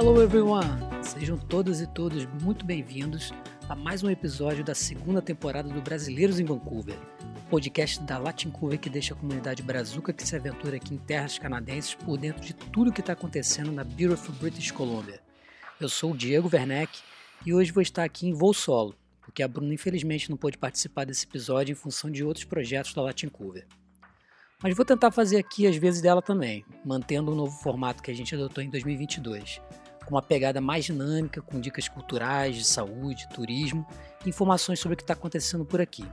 Hello everyone! Sejam todas e todos muito bem-vindos a mais um episódio da segunda temporada do Brasileiros em Vancouver, podcast da Latincover que deixa a comunidade brazuca que se aventura aqui em terras canadenses por dentro de tudo que está acontecendo na Beautiful British Columbia. Eu sou o Diego Werneck e hoje vou estar aqui em voo solo, porque a Bruna infelizmente não pôde participar desse episódio em função de outros projetos da Latincover. Mas vou tentar fazer aqui as vezes dela também, mantendo o novo formato que a gente adotou em 2022, com uma pegada mais dinâmica, com dicas culturais, de saúde, turismo informações sobre o que está acontecendo por aqui.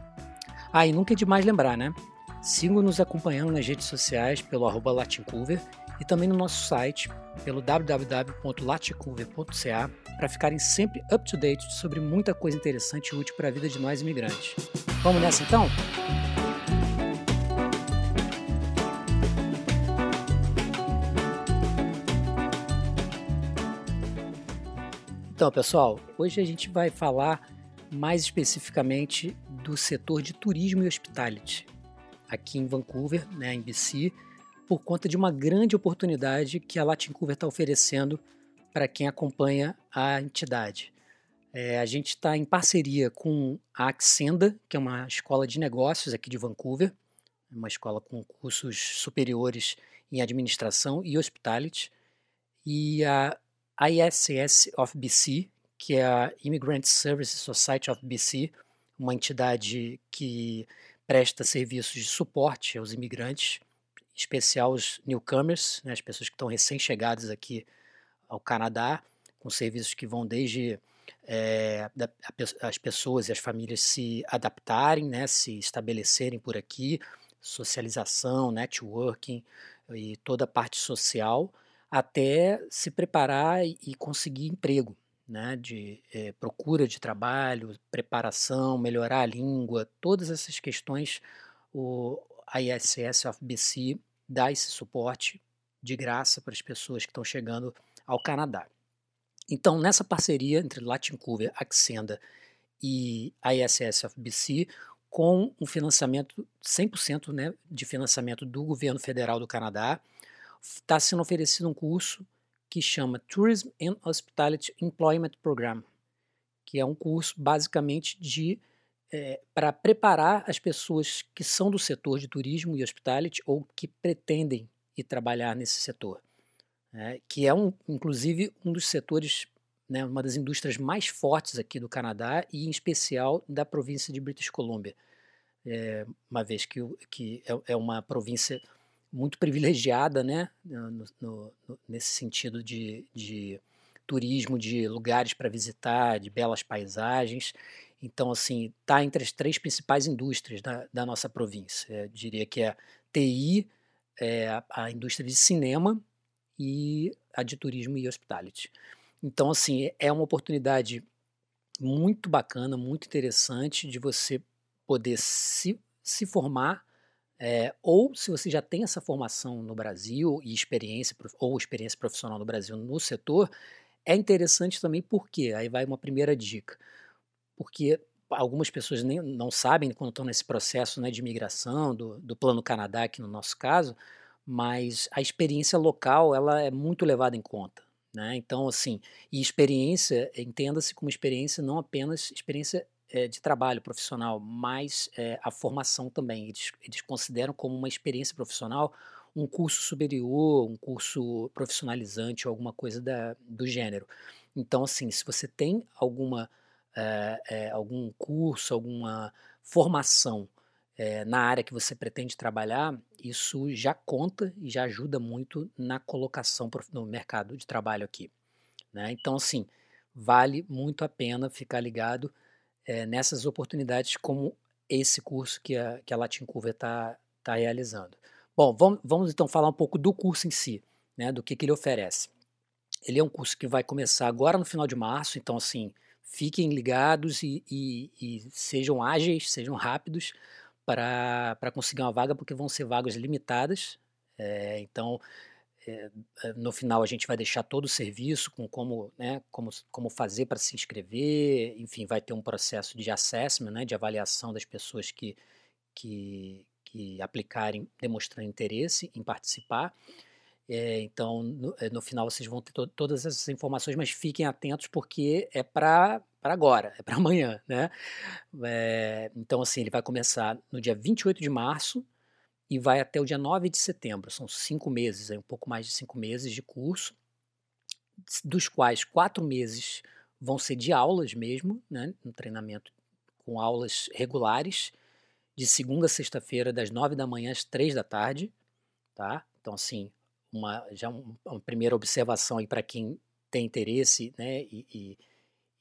Ah, e nunca é demais lembrar, né? Sigam nos acompanhando nas redes sociais pelo arroba Latincover e também no nosso site pelo www.latincover.ca para ficarem sempre up to date sobre muita coisa interessante e útil para a vida de nós imigrantes. Vamos nessa então? Então, pessoal, hoje a gente vai falar mais especificamente do setor de turismo e hospitality aqui em Vancouver, né, em BC, por conta de uma grande oportunidade que a Latincover está oferecendo para quem acompanha a entidade. É, a gente está em parceria com a Accenda, que é uma escola de negócios aqui de Vancouver, uma escola com cursos superiores em administração e hospitality, e a ISS of BC, que é a Immigrant Services Society of BC, uma entidade que presta serviços de suporte aos imigrantes, em especial os newcomers, né, as pessoas que estão recém-chegadas aqui ao Canadá, com serviços que vão desde é, as pessoas e as famílias se adaptarem, né, se estabelecerem por aqui, socialização, networking e toda a parte social, até se preparar e conseguir emprego, né, de é, procura de trabalho, preparação, melhorar a língua, todas essas questões, o ISS of BC dá esse suporte de graça para as pessoas que estão chegando ao Canadá. Então, nessa parceria entre Latincover, Accenda e ISS of BC, com um financiamento 100% né, de financiamento do governo federal do Canadá, está sendo oferecido um curso que chama Tourism and Hospitality Employment Program, que é um curso basicamente de é, para preparar as pessoas que são do setor de turismo e hospitality ou que pretendem ir trabalhar nesse setor, né, que é um, inclusive um dos setores, né, uma das indústrias mais fortes aqui do Canadá e em especial da província de British Columbia, é, uma vez que, que é, é uma província muito privilegiada, né, no, no, nesse sentido de, de turismo, de lugares para visitar, de belas paisagens. Então, assim, está entre as três principais indústrias da, da nossa província. Eu diria que é TI, é a, a, indústria de cinema e a de turismo e hospitality. Então, assim, é uma oportunidade muito bacana, muito interessante de você poder se, se formar é, ou se você já tem essa formação no Brasil e experiência ou experiência profissional no Brasil no setor, é interessante também porque aí vai uma primeira dica, porque algumas pessoas nem, não sabem quando estão nesse processo né, de imigração do, do Plano Canadá, aqui no nosso caso, mas a experiência local ela é muito levada em conta. Né? Então, assim, e experiência, entenda-se como experiência não apenas experiência é, de trabalho profissional, mas é, a formação também. Eles, eles consideram como uma experiência profissional um curso superior, um curso profissionalizante ou alguma coisa da, do gênero. Então, assim, se você tem alguma, é, algum curso, alguma formação na área que você pretende trabalhar, isso já conta e já ajuda muito na colocação no mercado de trabalho aqui. Né? Então, assim, vale muito a pena ficar ligado é, nessas oportunidades como esse curso que a, que a Latin Curva está tá realizando. Bom, vamos, vamos, então falar um pouco do curso em si, né, do que, que ele oferece. Ele é um curso que vai começar agora no final de março, então assim, fiquem ligados e, e, e sejam ágeis, sejam rápidos para conseguir uma vaga, porque vão ser vagas limitadas. É, então, é, no final a gente vai deixar todo o serviço com como, né, como, como fazer para se inscrever, enfim, vai ter um processo de assessment, né, de avaliação das pessoas que, que, que aplicarem, demonstrando interesse em participar. É, então, no, no, final vocês vão ter to todas essas informações, mas fiquem atentos porque é para agora, é para amanhã, né? É, então, assim, ele vai começar no dia 28 de março e vai até o dia 9 de setembro. São cinco meses, um pouco mais de cinco meses de curso, dos quais quatro meses vão ser de aulas mesmo, né? Um treinamento com aulas regulares, de segunda a sexta-feira, das nove da manhã às três da tarde, tá? Então, assim, uma, já um, uma primeira observação aí para quem tem interesse, né? E, e,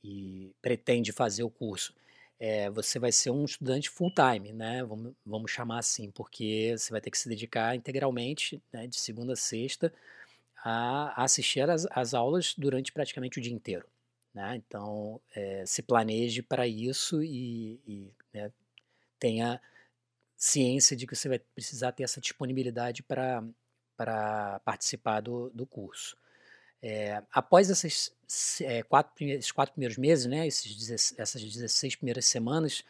e pretende fazer o curso é, você vai ser um estudante full-time, né? Vamos, vamos, chamar assim, porque você vai ter que se dedicar integralmente, né, de segunda a sexta, a, assistir as, as, aulas durante praticamente o dia inteiro. Né? Então, é, se planeje para isso e, e né, tenha ciência de que você vai precisar ter essa disponibilidade para participar do, do curso. É, após essas, é, quatro, esses quatro primeiros meses, né, esses, essas 16 primeiras semanas,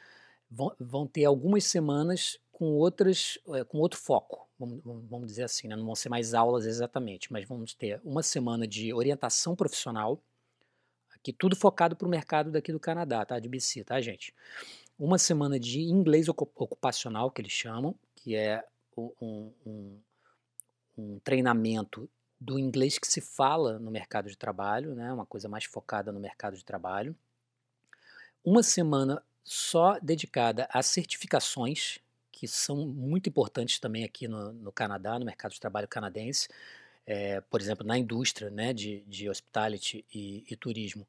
vão, vão ter algumas semanas com outras é, com outro foco, vamos, vamos dizer assim, né? não vão ser mais aulas exatamente, mas vamos ter uma semana de orientação profissional, aqui tudo focado para o mercado daqui do Canadá, tá? De BC, tá, gente? Uma semana de inglês ocupacional, que eles chamam, que é um, um, um treinamento do inglês que se fala no mercado de trabalho, né, uma coisa mais focada no mercado de trabalho. Uma semana só dedicada a certificações, que são muito importantes também aqui no, no Canadá, no mercado de trabalho canadense. É, por exemplo, na indústria né, de, de hospitality e, e turismo,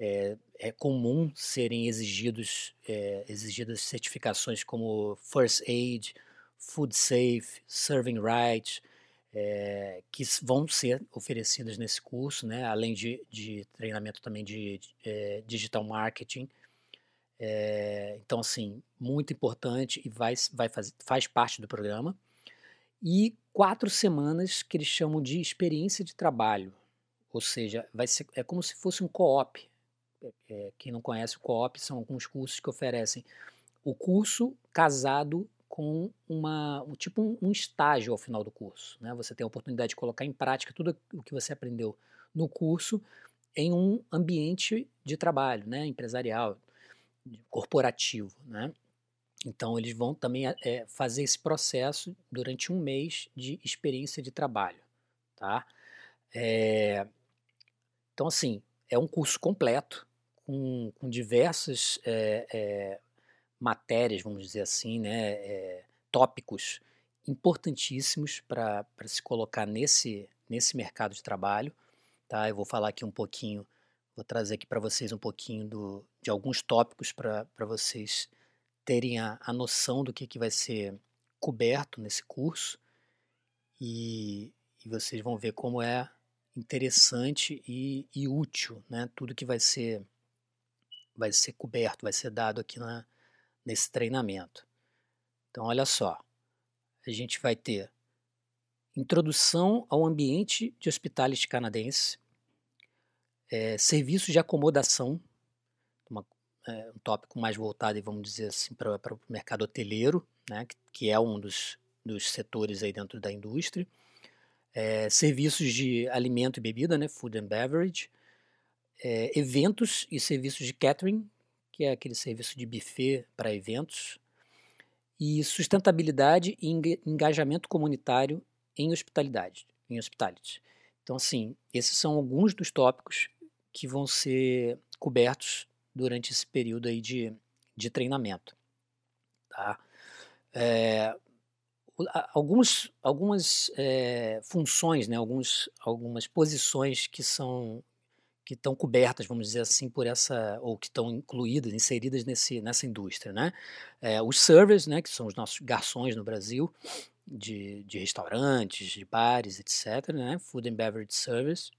é, é, comum serem exigidos, é, exigidas certificações como First Aid, Food Safe, Serving Right, é, que vão ser oferecidas nesse curso, né, além de, de treinamento também de, de é, digital marketing. É, então, assim, muito importante e vai, vai faz, faz parte do programa. E quatro semanas que eles chamam de experiência de trabalho, ou seja, vai ser, é como se fosse um co-op. quem não conhece o co-op são alguns cursos que oferecem o curso casado com uma, um, tipo um, um, estágio ao final do curso. Né? Você tem a oportunidade de colocar em prática tudo o que você aprendeu no curso em um ambiente de trabalho, né? empresarial, corporativo. Né? Então, eles vão também é, fazer esse processo durante um mês de experiência de trabalho. Tá? É, então, assim, é um curso completo, com, com diversas é, é matérias, vamos dizer assim, né, é, tópicos importantíssimos para se colocar nesse, nesse mercado de trabalho. Tá? Eu vou falar aqui um pouquinho, vou trazer aqui para vocês um pouquinho do, de alguns tópicos para vocês terem a, a noção do que, que vai ser coberto nesse curso e, e vocês vão ver como é interessante e, e, útil, né? Tudo que vai ser vai ser coberto, vai ser dado aqui na, nesse treinamento. Então, olha só, a gente vai ter introdução ao ambiente de hospitality canadense, é, serviços de acomodação, uma, é, um tópico mais voltado, vamos dizer assim, para o mercado hoteleiro, né, que, que, é um dos, dos setores aí dentro da indústria, é, serviços de alimento e bebida, né, food and beverage, é, eventos e serviços de catering, que é aquele serviço de buffet para eventos, e sustentabilidade e engajamento comunitário em hospitalidade, em hospitality. Então, assim, esses são alguns dos tópicos que vão ser cobertos durante esse período aí de, de treinamento. Tá? É, alguns, algumas é, funções, né, alguns, algumas posições que são que estão cobertas, vamos dizer assim, por essa, ou que estão incluídas, inseridas nesse, nessa indústria, né? É, os servers, né, que são os nossos garçons no Brasil, de, de restaurantes, de bares, etc., né? Food and Beverage Service.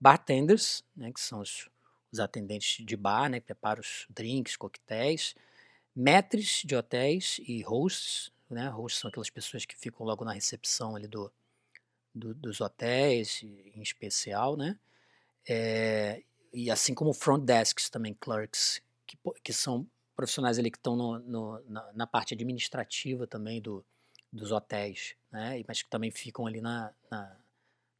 Bartenders, né, que são os, os atendentes de bar, né, que preparam os drinks, coquetéis. Metres de hotéis e hosts, né? Hosts são aquelas pessoas que ficam logo na recepção ali do, do dos hotéis, em especial, né? É, e assim como front desks também, clerks, que, que são profissionais ali que estão no, no, na, na, parte administrativa também do, dos hotéis, né? mas que também ficam ali na, na,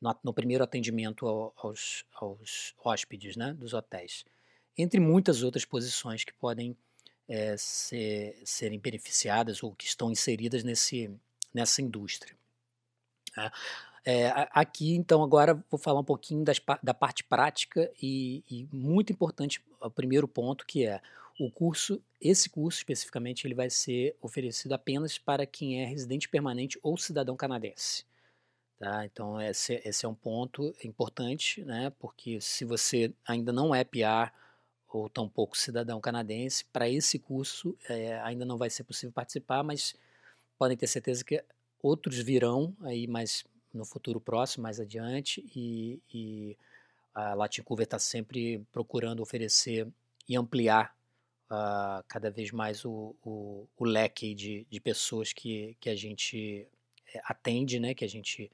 no, no primeiro atendimento ao, aos, aos hóspedes né, dos hotéis, entre muitas outras posições que podem é, ser, serem beneficiadas ou que estão inseridas nesse, nessa indústria. Tá? É, aqui, então, agora vou falar um pouquinho das, da parte prática e, e, muito importante, o primeiro ponto, que é o curso, esse curso especificamente, ele vai ser oferecido apenas para quem é residente permanente ou cidadão canadense. Tá? Então, esse, esse é um ponto importante, né? porque se você ainda não é PR ou tampouco cidadão canadense, para esse curso é, ainda não vai ser possível participar, mas podem ter certeza que outros virão aí mais no futuro próximo, mais adiante, e, e a Latincouver está sempre procurando oferecer e ampliar uh, cada vez mais o, o, o leque de, de, pessoas que, que a gente eh, atende, né, que a gente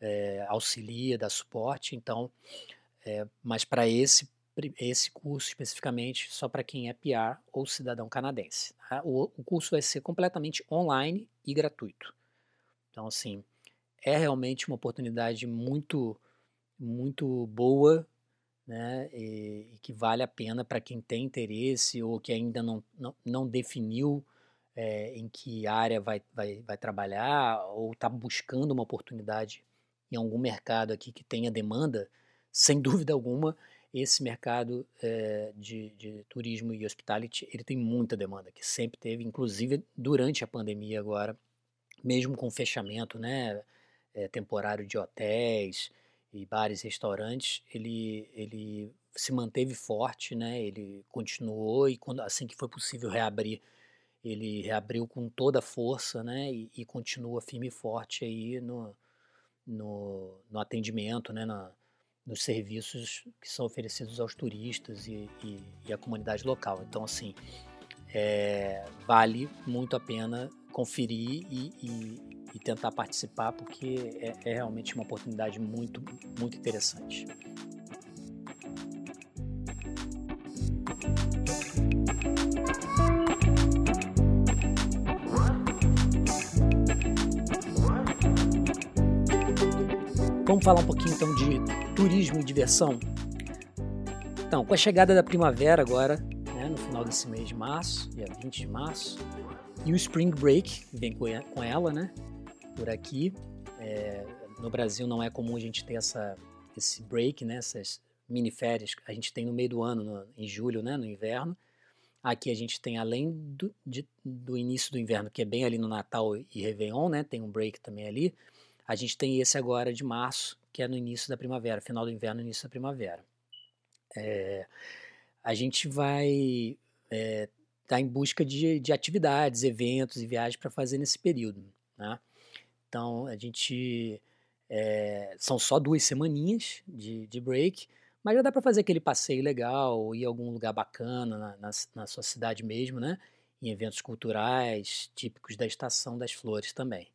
é, auxilia, dá suporte. Então, é, mas para esse esse curso especificamente só para quem é PR ou cidadão canadense. Tá? O, o curso vai ser completamente online e gratuito. Então, assim, é realmente uma oportunidade muito, muito boa, né, e, e que vale a pena para quem tem interesse ou que ainda não, não, não definiu é, em que área vai, vai, vai trabalhar ou está buscando uma oportunidade em algum mercado aqui que tenha demanda, sem dúvida alguma, esse mercado é, de, de, turismo e hospitality ele tem muita demanda, que sempre teve, inclusive durante a pandemia agora, mesmo com fechamento, né, é, temporário de hotéis e bares restaurantes, ele, ele se manteve forte, né? Ele continuou e quando assim que foi possível reabrir, ele reabriu com toda a força, né? E, e continua firme e forte aí no, no, no atendimento, né? Na, nos serviços que são oferecidos aos turistas e, e, e à comunidade local. Então, assim, é, vale muito a pena conferir e, e, tentar participar, porque é, é realmente uma oportunidade muito, muito interessante. Vamos falar um pouquinho então de turismo e diversão. Então, com a chegada da primavera agora, né, no final desse mês de março, dia 20 de março, e o Spring Break vem com ela, né? Por aqui. É, no Brasil não é comum a gente ter essa, esse break, né, essas mini férias a gente tem no meio do ano, no, em julho, né, no inverno. Aqui a gente tem, além do, de, do início do inverno, que é bem ali no Natal e Réveillon, né, tem um break também ali, a gente tem esse agora de março, que é no início da primavera, final do inverno, início da primavera. É, a gente vai estar é, tá em busca de, de atividades, eventos e viagens para fazer nesse período. Né? Então a gente é, são só duas semaninhas de, de break, mas já dá para fazer aquele passeio legal, ir a algum lugar bacana na, na, na, sua cidade mesmo, né? Em eventos culturais típicos da estação das flores também.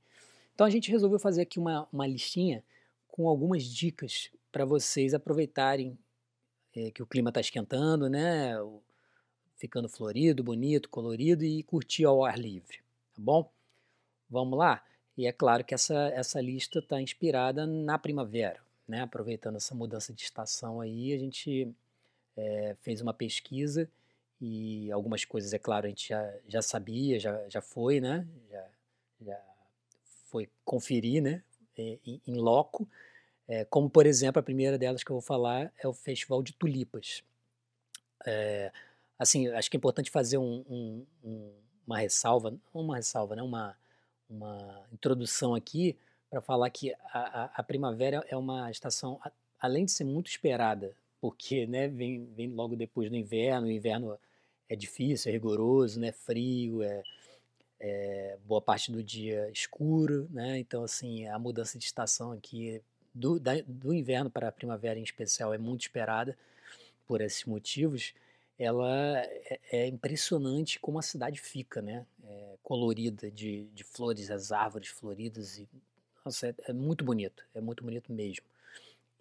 Então a gente resolveu fazer aqui uma, uma listinha com algumas dicas para vocês aproveitarem é, que o clima está esquentando, né? Ficando florido, bonito, colorido e curtir ao ar livre, tá bom? Vamos lá? E é claro que essa, essa lista está inspirada na primavera, né? aproveitando essa mudança de estação aí, a gente é, fez uma pesquisa e algumas coisas, é claro, a gente já, já sabia, já, já foi, né? Já, já foi conferir, né? Em, em loco, é, como por exemplo a primeira delas que eu vou falar é o Festival de Tulipas. É, assim, acho que é importante fazer um, um, um, uma ressalva, uma ressalva, né? Uma uma introdução aqui para falar que a, a, a, primavera é uma estação, além de ser muito esperada, porque né, vem, vem logo depois do inverno, o inverno é difícil, é rigoroso, né, frio, é, é boa parte do dia escuro, né, então assim, a mudança de estação aqui do, da, do inverno para a primavera em especial é muito esperada por esses motivos, ela é, é impressionante como a cidade fica, né? É colorida de, de flores, as árvores floridas e nossa, é, é, muito bonito, é muito bonito mesmo.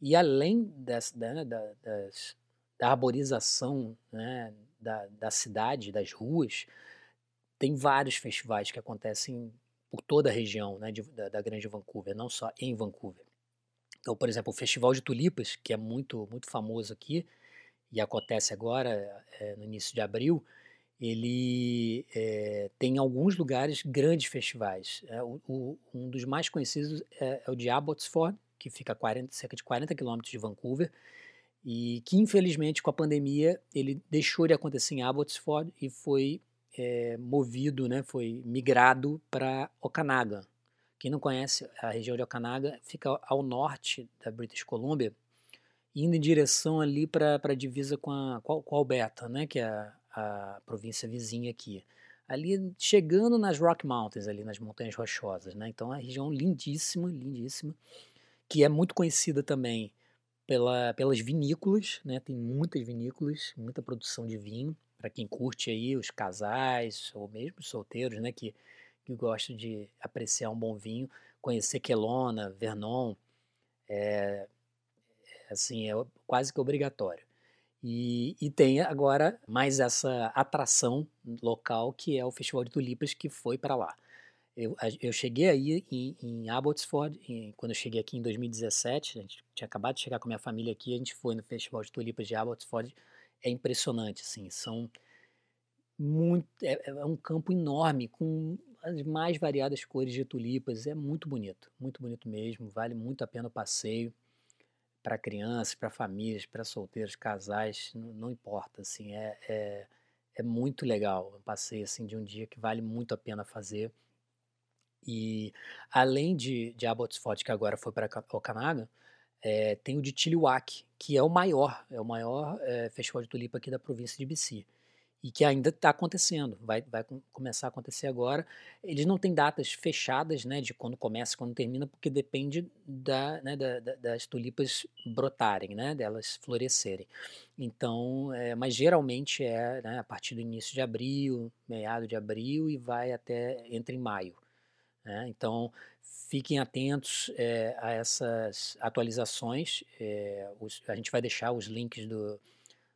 E além das, né, da, das, da arborização né, da, da cidade, das ruas, tem vários festivais que acontecem por toda a região né, de, da, da Grande Vancouver, não só em Vancouver. Então, por exemplo, o Festival de Tulipas, que é muito, muito famoso aqui, e acontece agora, é, no início de abril, ele é, tem alguns lugares grandes festivais. É, o, o, um dos mais conhecidos é, é, o de Abbotsford, que fica a 40, cerca de 40 quilômetros de Vancouver, e que infelizmente com a pandemia ele deixou de acontecer em Abbotsford e foi é, movido, né, foi migrado para Okanagan. Quem não conhece a região de Okanagan fica ao norte da British Columbia, indo em direção ali para a divisa com, a, com, a Alberta, né, que é a, a província vizinha aqui. Ali chegando nas Rock Mountains, ali nas Montanhas Rochosas, né? Então é uma região lindíssima, lindíssima, que é muito conhecida também pela, pelas vinícolas, né? Tem muitas vinícolas, muita produção de vinho para quem curte aí os casais ou mesmo os solteiros, né? Que que gostam de apreciar um bom vinho, conhecer Quelona, Vernon, é, assim é quase que obrigatório. E, e, tem agora mais essa atração local que é o Festival de Tulipas que foi para lá. Eu, eu, cheguei aí em, em Abbotsford, em, quando eu cheguei aqui em 2017, a gente tinha acabado de chegar com minha família aqui, a gente foi no Festival de Tulipas de Abbotsford, é impressionante, assim, são muito, é, é um campo enorme com as mais variadas cores de tulipas, é muito bonito, muito bonito mesmo, vale muito a pena o passeio para crianças, para famílias, para solteiros, casais, não, não, importa, assim, é, é, é muito legal. Um passeio assim de um dia que vale muito a pena fazer. E além de, de Abbotsford, que agora foi para Okanagan, é, tem o de Chilliwack, que é o maior, é o maior é, festival de tulipa aqui da província de BC e que ainda está acontecendo, vai, vai começar a acontecer agora. Eles não têm datas fechadas, né, de quando começa, quando termina, porque depende da, né, da, da, das tulipas brotarem, né, delas florescerem. Então, é, mas geralmente é né, a partir do início de abril, meado de abril e vai até entre maio. Né? Então, fiquem atentos é, a essas atualizações. É, os, a gente vai deixar os links do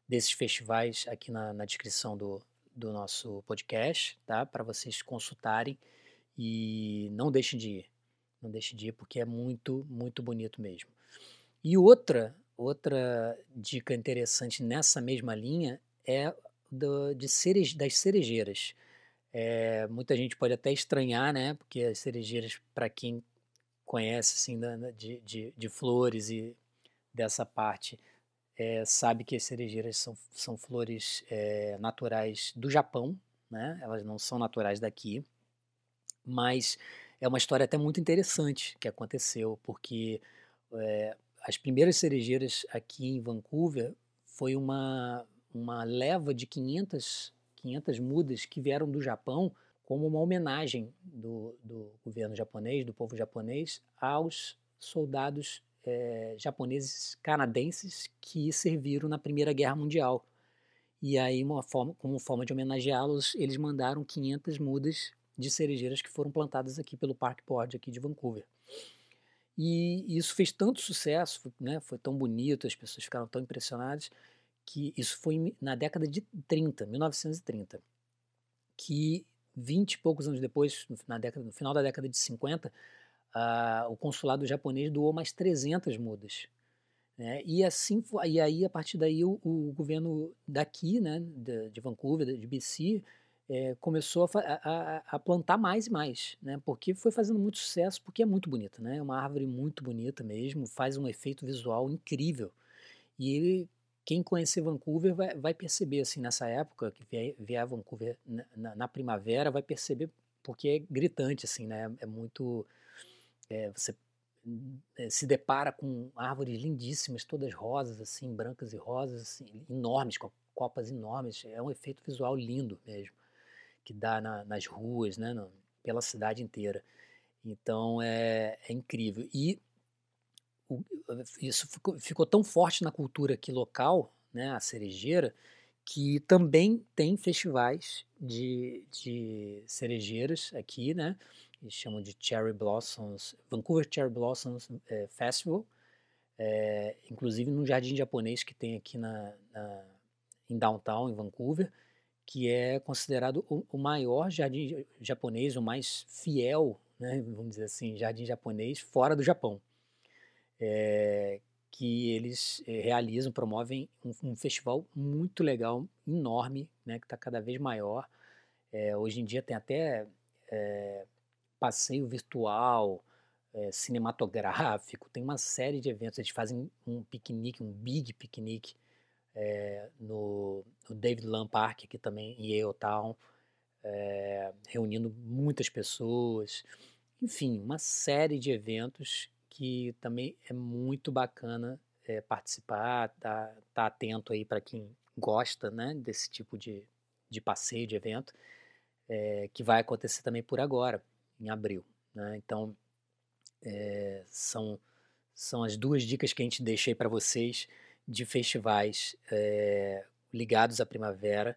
desses festivais aqui na, na descrição do, do nosso podcast, tá? Para vocês consultarem e não deixem de ir, não deixem de ir porque é muito, muito bonito mesmo. E outra, outra dica interessante nessa mesma linha é do, de cereje, das cerejeiras. É, muita gente pode até estranhar, né? Porque as cerejeiras, para quem conhece assim, de, de, de flores e dessa parte, é, sabe que as cerejeiras são, são flores é, naturais do Japão, né? elas não são naturais daqui, mas é uma história até muito interessante que aconteceu, porque é, as primeiras cerejeiras aqui em Vancouver foi uma, uma leva de 500, 500 mudas que vieram do Japão como uma homenagem do, do governo japonês, do povo japonês, aos soldados é, japoneses canadenses que serviram na Primeira Guerra Mundial. E aí, forma, como forma de homenageá-los, eles mandaram 500 mudas de cerejeiras que foram plantadas aqui pelo Park Board aqui de Vancouver. E isso fez tanto sucesso, né, foi tão bonito, as pessoas ficaram tão impressionadas, que isso foi na década de 30, 1930, que 20 e poucos anos depois, na década, no final da década de 50, o consulado japonês doou mais 300 mudas. Né? E assim e aí a partir daí o, o governo daqui, né, de, de Vancouver, de BC, é, começou a, a, a, plantar mais e mais, né? Porque foi fazendo muito sucesso, porque é muito bonita, né? É uma árvore muito bonita mesmo, faz um efeito visual incrível. E quem conhecer Vancouver vai, vai perceber assim nessa época que vier, vier Vancouver na, na, na, primavera vai perceber porque é gritante assim, né? É muito é, você é, se depara com árvores lindíssimas, todas rosas, assim, brancas e rosas, assim, enormes, com copas enormes. É um efeito visual lindo mesmo, que dá na, nas ruas, né, no, pela cidade inteira. Então é, é incrível. E o, isso ficou, ficou, tão forte na cultura aqui local, né, a cerejeira, que também tem festivais de, de cerejeiras aqui, né? Eles chamam de Cherry Blossoms, Vancouver Cherry Blossoms é, Festival, é, inclusive num jardim japonês que tem aqui na, na, em downtown, em Vancouver, que é considerado o, o, maior jardim japonês, o mais fiel, né, vamos dizer assim, jardim japonês fora do Japão. é, que eles é, realizam, promovem um, um, festival muito legal, enorme, né, que está cada vez maior. É, hoje em dia tem até passeio virtual, cinematográfico, tem uma série de eventos. Eles fazem um piquenique, um big piquenique no, no David Lam Park, aqui também em Yale Town, reunindo muitas pessoas. Enfim, uma série de eventos que também é muito bacana é, participar, tá, tá atento aí para quem gosta né, desse tipo de, de passeio, de evento, é, que vai acontecer também por agora, em abril. Né? Então, é, são, são as duas dicas que a gente deixei para vocês de festivais ligados à primavera,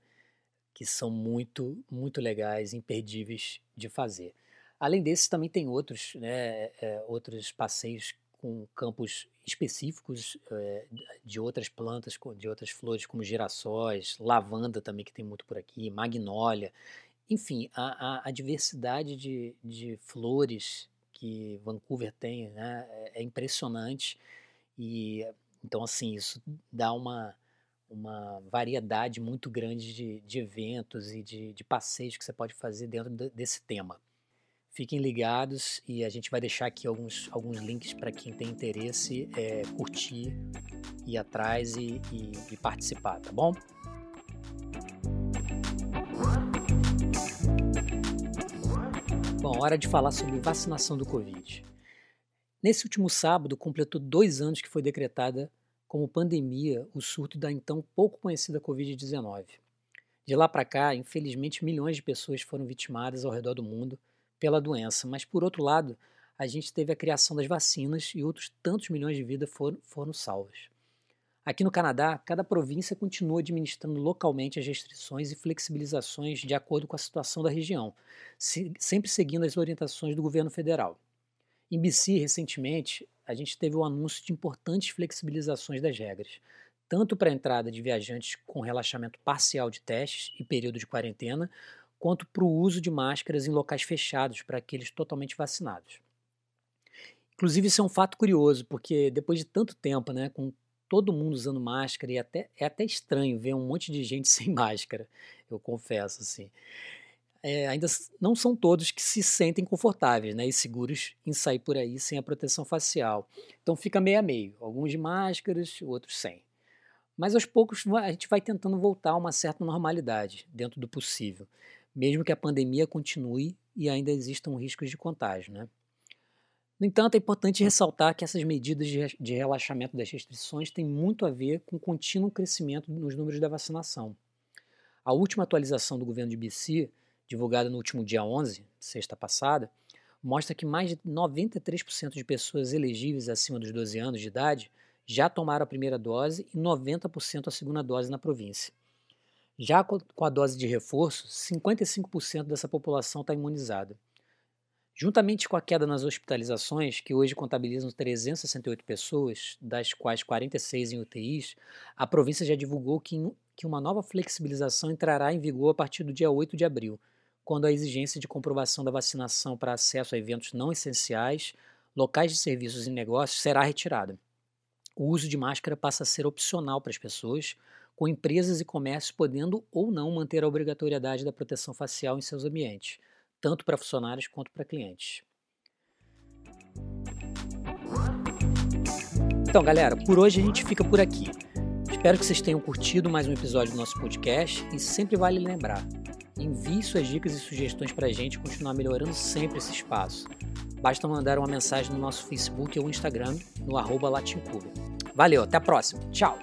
que são muito, muito legais, imperdíveis de fazer. Além desses, também tem outros, né, é, outros passeios com campos específicos é, de outras plantas, de outras flores, como girassóis, lavanda também, que tem muito por aqui, magnólia. Enfim, a, a, a diversidade de, de flores que Vancouver tem né, é, é impressionante. E então, assim, isso dá uma, uma variedade muito grande de, de eventos e de, de passeios que você pode fazer dentro de, desse tema. Fiquem ligados e a gente vai deixar aqui alguns, alguns links para quem tem interesse é, curtir, ir atrás e, e, e participar, tá bom? Bom, hora de falar sobre vacinação do Covid. Nesse último sábado, completou dois anos que foi decretada como pandemia o surto da então pouco conhecida Covid-19. De lá para cá, infelizmente, milhões de pessoas foram vitimadas ao redor do mundo pela doença. Mas, por outro lado, a gente teve a criação das vacinas e outros tantos milhões de vidas foram, foram salvas. Aqui no Canadá, cada província continua administrando localmente as restrições e flexibilizações de acordo com a situação da região, se, sempre seguindo as orientações do governo federal. Em BC, recentemente, a gente teve o anúncio de importantes flexibilizações das regras, tanto para a entrada de viajantes com relaxamento parcial de testes e período de quarentena, quanto para o uso de máscaras em locais fechados para aqueles totalmente vacinados. Inclusive, isso é um fato curioso, porque depois de tanto tempo, né, com todo mundo usando máscara, e até, é até estranho ver um monte de gente sem máscara, eu confesso, assim. É, ainda não são todos que se sentem confortáveis né, e seguros em sair por aí sem a proteção facial. Então fica meio a meio, alguns de máscaras, outros sem. Mas aos poucos a gente vai tentando voltar a uma certa normalidade, dentro do possível mesmo que a pandemia continue e ainda existam riscos de contágio. Né? No entanto, é importante ressaltar que essas medidas de relaxamento das restrições têm muito a ver com o contínuo crescimento nos números da vacinação. A última atualização do governo de BC, divulgada no último dia 11, sexta passada, mostra que mais de 93% de pessoas elegíveis acima dos 12 anos de idade já tomaram a primeira dose e 90% a segunda dose na província. Já com a dose de reforço, 55% dessa população está imunizada. Juntamente com a queda nas hospitalizações, que hoje contabilizam 368 pessoas, das quais 46 em UTIs, a província já divulgou que, que uma nova flexibilização entrará em vigor a partir do dia 8 de abril, quando a exigência de comprovação da vacinação para acesso a eventos não essenciais, locais de serviços e negócios será retirada. O uso de máscara passa a ser opcional para as pessoas, com empresas e comércios podendo ou não manter a obrigatoriedade da proteção facial em seus ambientes, tanto para funcionários quanto para clientes. Então, galera, por hoje a gente fica por aqui. Espero que vocês tenham curtido mais um episódio do nosso podcast e sempre vale lembrar: envie suas dicas e sugestões para a gente continuar melhorando sempre esse espaço. Basta mandar uma mensagem no nosso Facebook ou Instagram no arroba Valeu, até a próxima. Tchau!